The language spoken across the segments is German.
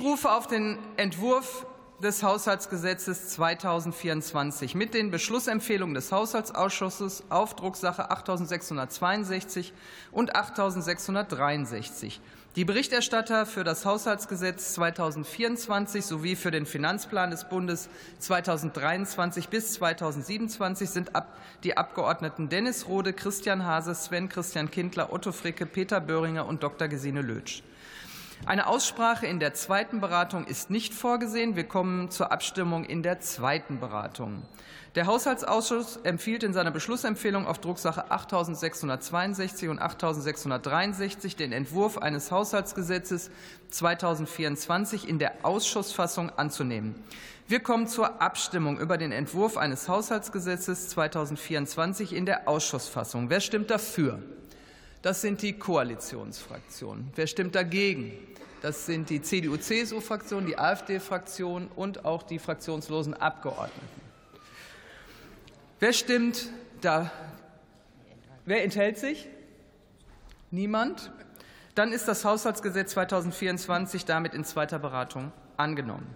Ich rufe auf den Entwurf des Haushaltsgesetzes 2024 mit den Beschlussempfehlungen des Haushaltsausschusses auf Drucksache 8662 und 8663. Die Berichterstatter für das Haushaltsgesetz 2024 sowie für den Finanzplan des Bundes 2023 bis 2027 sind die Abgeordneten Dennis Rode, Christian Hase, Sven Christian Kindler, Otto Fricke, Peter Böhringer und Dr. Gesine Lötsch. Eine Aussprache in der zweiten Beratung ist nicht vorgesehen. Wir kommen zur Abstimmung in der zweiten Beratung. Der Haushaltsausschuss empfiehlt in seiner Beschlussempfehlung auf Drucksache 8662 und 8663 den Entwurf eines Haushaltsgesetzes 2024 in der Ausschussfassung anzunehmen. Wir kommen zur Abstimmung über den Entwurf eines Haushaltsgesetzes 2024 in der Ausschussfassung. Wer stimmt dafür? Das sind die Koalitionsfraktionen. Wer stimmt dagegen? Das sind die CDU-CSU-Fraktion, die AfD-Fraktion und auch die fraktionslosen Abgeordneten. Wer stimmt da? Wer enthält sich? Niemand? Dann ist das Haushaltsgesetz 2024 damit in zweiter Beratung angenommen.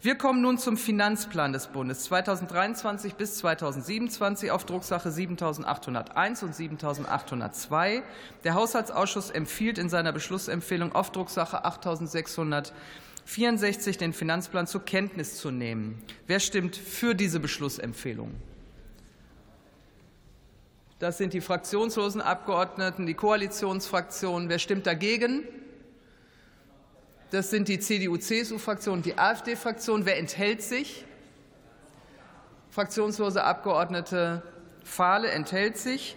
Wir kommen nun zum Finanzplan des Bundes 2023 bis 2027 auf Drucksache 7801 und 7802. Der Haushaltsausschuss empfiehlt in seiner Beschlussempfehlung auf Drucksache 8664 den Finanzplan zur Kenntnis zu nehmen. Wer stimmt für diese Beschlussempfehlung? Das sind die fraktionslosen Abgeordneten, die Koalitionsfraktionen. Wer stimmt dagegen? Das sind die CDU-CSU-Fraktion die AfD-Fraktion. Wer enthält sich? Fraktionslose Abgeordnete Fahle enthält sich.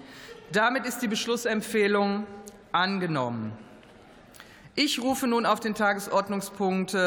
Damit ist die Beschlussempfehlung angenommen. Ich rufe nun auf den Tagesordnungspunkt